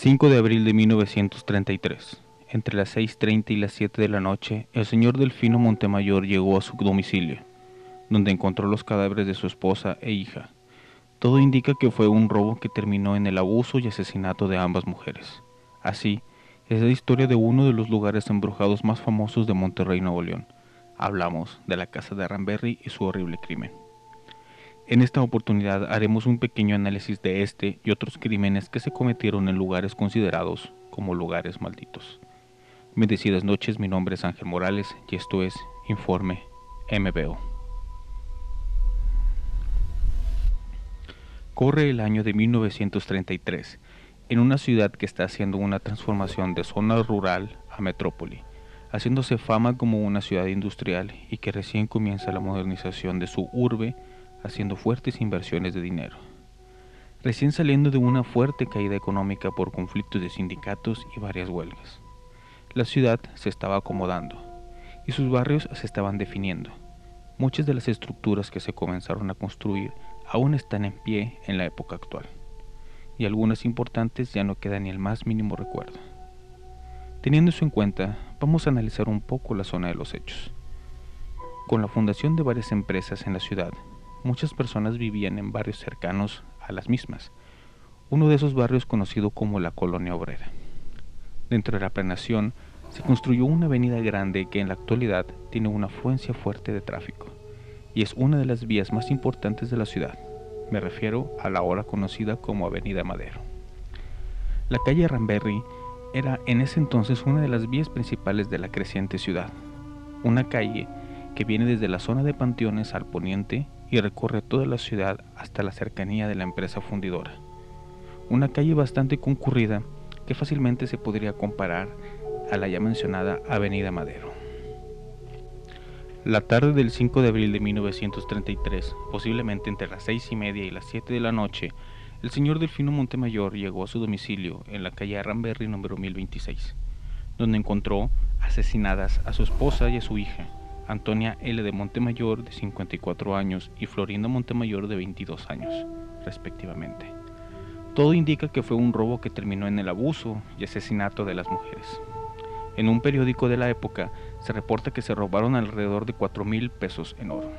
5 de abril de 1933. Entre las 6.30 y las 7 de la noche, el señor Delfino Montemayor llegó a su domicilio, donde encontró los cadáveres de su esposa e hija. Todo indica que fue un robo que terminó en el abuso y asesinato de ambas mujeres. Así, es la historia de uno de los lugares embrujados más famosos de Monterrey, Nuevo León. Hablamos de la casa de Ramberry y su horrible crimen. En esta oportunidad haremos un pequeño análisis de este y otros crímenes que se cometieron en lugares considerados como lugares malditos. Bendecidas noches, mi nombre es Ángel Morales y esto es Informe MBO. Corre el año de 1933, en una ciudad que está haciendo una transformación de zona rural a metrópoli, haciéndose fama como una ciudad industrial y que recién comienza la modernización de su urbe haciendo fuertes inversiones de dinero. Recién saliendo de una fuerte caída económica por conflictos de sindicatos y varias huelgas. La ciudad se estaba acomodando y sus barrios se estaban definiendo. Muchas de las estructuras que se comenzaron a construir aún están en pie en la época actual y algunas importantes ya no quedan ni el más mínimo recuerdo. Teniendo eso en cuenta, vamos a analizar un poco la zona de los hechos. Con la fundación de varias empresas en la ciudad, muchas personas vivían en barrios cercanos a las mismas, uno de esos barrios conocido como la Colonia Obrera. Dentro de la planeación se construyó una avenida grande que en la actualidad tiene una afluencia fuerte de tráfico y es una de las vías más importantes de la ciudad. Me refiero a la ahora conocida como Avenida Madero. La calle Ramberry era en ese entonces una de las vías principales de la creciente ciudad, una calle que viene desde la zona de Panteones al poniente y recorre toda la ciudad hasta la cercanía de la empresa fundidora. Una calle bastante concurrida que fácilmente se podría comparar a la ya mencionada Avenida Madero. La tarde del 5 de abril de 1933, posiblemente entre las seis y media y las 7 de la noche, el señor Delfino Montemayor llegó a su domicilio en la calle Arramberry número 1026, donde encontró asesinadas a su esposa y a su hija, Antonia L. de Montemayor, de 54 años, y Florinda Montemayor, de 22 años, respectivamente. Todo indica que fue un robo que terminó en el abuso y asesinato de las mujeres. En un periódico de la época se reporta que se robaron alrededor de 4 mil pesos en oro.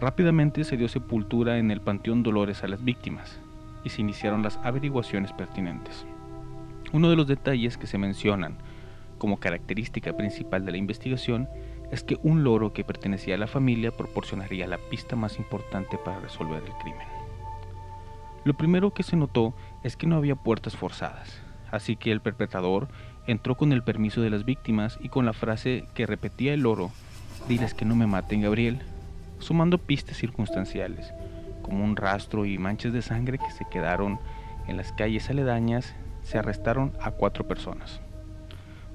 Rápidamente se dio sepultura en el Panteón Dolores a las víctimas y se iniciaron las averiguaciones pertinentes. Uno de los detalles que se mencionan como característica principal de la investigación es que un loro que pertenecía a la familia proporcionaría la pista más importante para resolver el crimen. Lo primero que se notó es que no había puertas forzadas, así que el perpetrador entró con el permiso de las víctimas y con la frase que repetía el loro, diles que no me maten Gabriel, sumando pistas circunstanciales, como un rastro y manchas de sangre que se quedaron en las calles aledañas, se arrestaron a cuatro personas.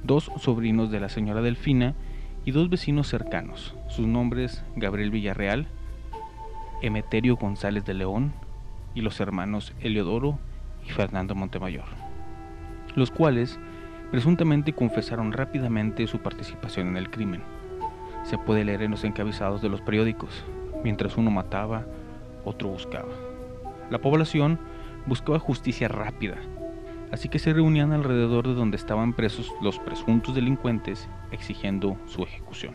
Dos sobrinos de la señora Delfina y dos vecinos cercanos, sus nombres Gabriel Villarreal, Emeterio González de León y los hermanos Eliodoro y Fernando Montemayor, los cuales presuntamente confesaron rápidamente su participación en el crimen. Se puede leer en los encabezados de los periódicos, mientras uno mataba, otro buscaba. La población buscaba justicia rápida, así que se reunían alrededor de donde estaban presos los presuntos delincuentes exigiendo su ejecución.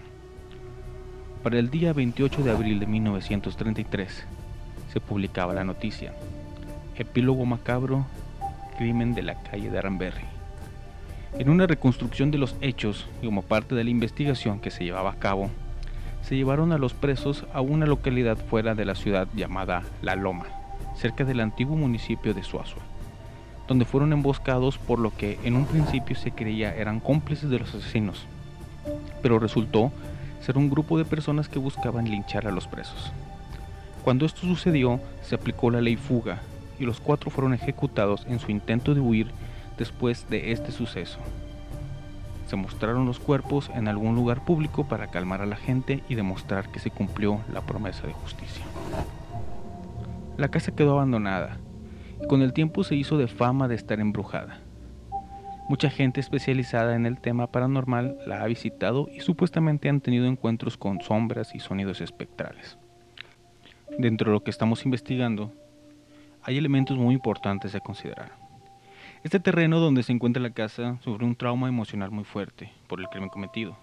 Para el día 28 de abril de 1933 se publicaba la noticia, Epílogo macabro, crimen de la calle de Aramberry. En una reconstrucción de los hechos y como parte de la investigación que se llevaba a cabo, se llevaron a los presos a una localidad fuera de la ciudad llamada La Loma, cerca del antiguo municipio de Suazua donde fueron emboscados por lo que en un principio se creía eran cómplices de los asesinos, pero resultó ser un grupo de personas que buscaban linchar a los presos. Cuando esto sucedió, se aplicó la ley fuga y los cuatro fueron ejecutados en su intento de huir después de este suceso. Se mostraron los cuerpos en algún lugar público para calmar a la gente y demostrar que se cumplió la promesa de justicia. La casa quedó abandonada con el tiempo se hizo de fama de estar embrujada. Mucha gente especializada en el tema paranormal la ha visitado y supuestamente han tenido encuentros con sombras y sonidos espectrales. Dentro de lo que estamos investigando, hay elementos muy importantes a considerar. Este terreno donde se encuentra la casa sufrió un trauma emocional muy fuerte por el crimen cometido.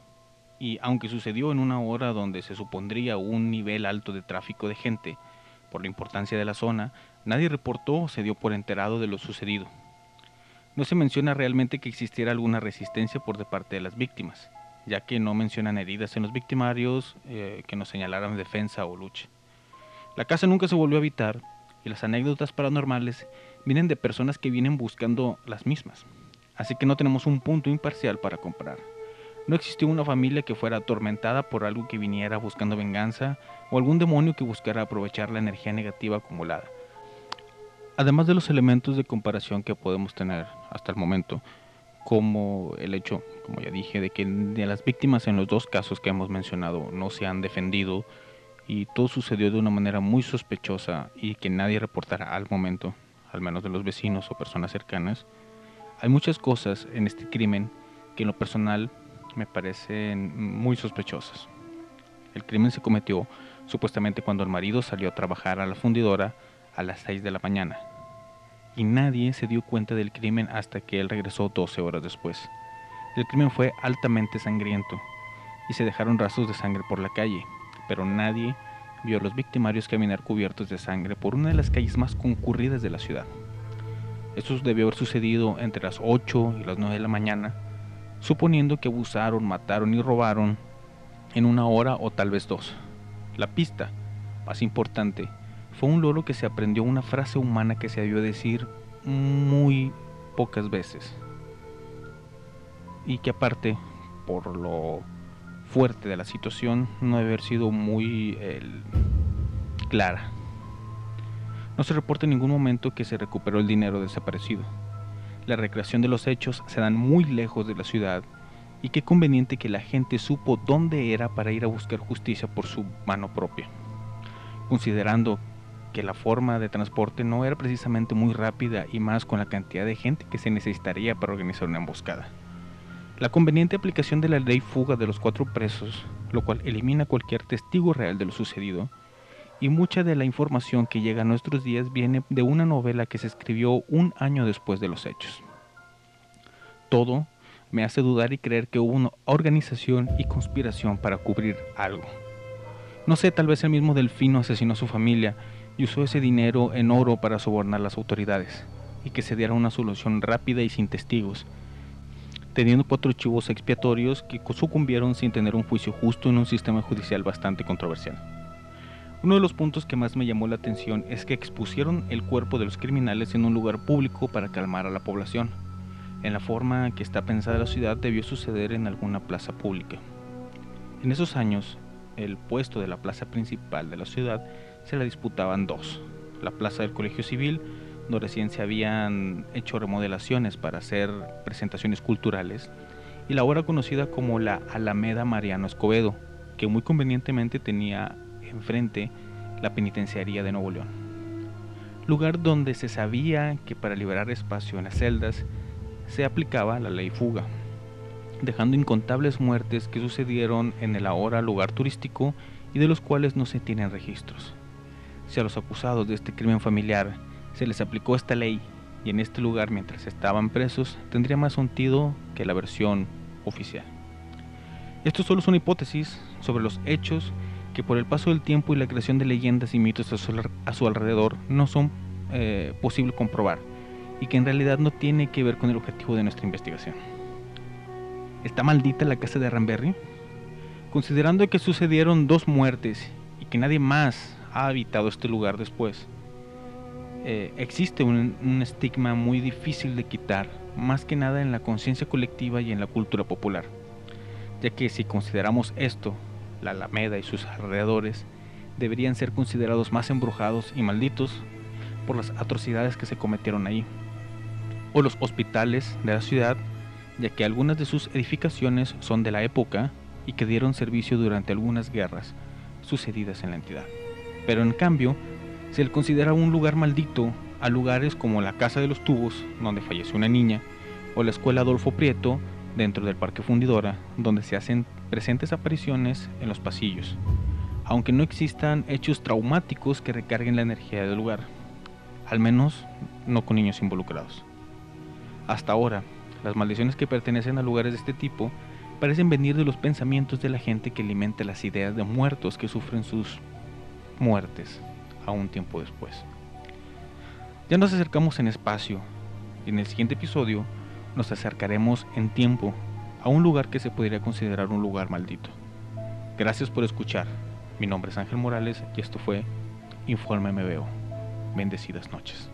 Y aunque sucedió en una hora donde se supondría un nivel alto de tráfico de gente, por la importancia de la zona, nadie reportó o se dio por enterado de lo sucedido. No se menciona realmente que existiera alguna resistencia por parte de las víctimas, ya que no mencionan heridas en los victimarios eh, que nos señalaran defensa o lucha. La casa nunca se volvió a habitar y las anécdotas paranormales vienen de personas que vienen buscando las mismas, así que no tenemos un punto imparcial para comparar. No existió una familia que fuera atormentada por algo que viniera buscando venganza o algún demonio que buscara aprovechar la energía negativa acumulada. Además de los elementos de comparación que podemos tener hasta el momento, como el hecho, como ya dije, de que las víctimas en los dos casos que hemos mencionado no se han defendido y todo sucedió de una manera muy sospechosa y que nadie reportará al momento, al menos de los vecinos o personas cercanas, hay muchas cosas en este crimen que en lo personal me parecen muy sospechosas. El crimen se cometió supuestamente cuando el marido salió a trabajar a la fundidora a las 6 de la mañana, y nadie se dio cuenta del crimen hasta que él regresó 12 horas después. El crimen fue altamente sangriento y se dejaron rastros de sangre por la calle, pero nadie vio a los victimarios caminar cubiertos de sangre por una de las calles más concurridas de la ciudad. Esto debió haber sucedido entre las 8 y las 9 de la mañana, suponiendo que abusaron, mataron y robaron en una hora o tal vez dos. La pista, más importante, fue un loro que se aprendió una frase humana que se debió decir muy pocas veces. Y que aparte, por lo fuerte de la situación, no debe haber sido muy clara. No se reporta en ningún momento que se recuperó el dinero desaparecido la recreación de los hechos se dan muy lejos de la ciudad y qué conveniente que la gente supo dónde era para ir a buscar justicia por su mano propia, considerando que la forma de transporte no era precisamente muy rápida y más con la cantidad de gente que se necesitaría para organizar una emboscada. La conveniente aplicación de la ley fuga de los cuatro presos, lo cual elimina cualquier testigo real de lo sucedido, y mucha de la información que llega a nuestros días viene de una novela que se escribió un año después de los hechos. Todo me hace dudar y creer que hubo una organización y conspiración para cubrir algo. No sé, tal vez el mismo Delfino asesinó a su familia y usó ese dinero en oro para sobornar a las autoridades y que se diera una solución rápida y sin testigos, teniendo cuatro chivos expiatorios que sucumbieron sin tener un juicio justo en un sistema judicial bastante controversial. Uno de los puntos que más me llamó la atención es que expusieron el cuerpo de los criminales en un lugar público para calmar a la población. En la forma que está pensada la ciudad debió suceder en alguna plaza pública. En esos años, el puesto de la plaza principal de la ciudad se la disputaban dos. La plaza del Colegio Civil, donde recién se habían hecho remodelaciones para hacer presentaciones culturales, y la ahora conocida como la Alameda Mariano Escobedo, que muy convenientemente tenía enfrente la penitenciaría de Nuevo León, lugar donde se sabía que para liberar espacio en las celdas se aplicaba la ley fuga, dejando incontables muertes que sucedieron en el ahora lugar turístico y de los cuales no se tienen registros. Si a los acusados de este crimen familiar se les aplicó esta ley y en este lugar mientras estaban presos, tendría más sentido que la versión oficial. Esto solo son hipótesis sobre los hechos que por el paso del tiempo y la creación de leyendas y mitos a su, alrededor no son eh, posibles comprobar y que en realidad no tiene que ver con el objetivo de nuestra investigación. ¿Está maldita la casa de Ramberry? Considerando que sucedieron dos muertes y que nadie más ha habitado este lugar después, eh, existe un estigma muy difícil de quitar, más que nada en la conciencia colectiva y en la cultura popular, ya que si consideramos esto la Alameda y sus alrededores deberían ser considerados más embrujados y malditos por las atrocidades que se cometieron ahí, o los hospitales de la ciudad, ya que algunas de sus edificaciones son de la época y que dieron servicio durante algunas guerras sucedidas en la entidad. Pero en cambio, se le considera un lugar maldito a lugares como la Casa de los Tubos, donde falleció una niña, o la Escuela Adolfo Prieto, dentro del Parque Fundidora, donde se hacen presentes apariciones en los pasillos, aunque no existan hechos traumáticos que recarguen la energía del lugar, al menos no con niños involucrados. Hasta ahora, las maldiciones que pertenecen a lugares de este tipo parecen venir de los pensamientos de la gente que alimenta las ideas de muertos que sufren sus muertes a un tiempo después. Ya nos acercamos en espacio y en el siguiente episodio nos acercaremos en tiempo a un lugar que se podría considerar un lugar maldito. Gracias por escuchar. Mi nombre es Ángel Morales y esto fue Informe Me Veo. Bendecidas noches.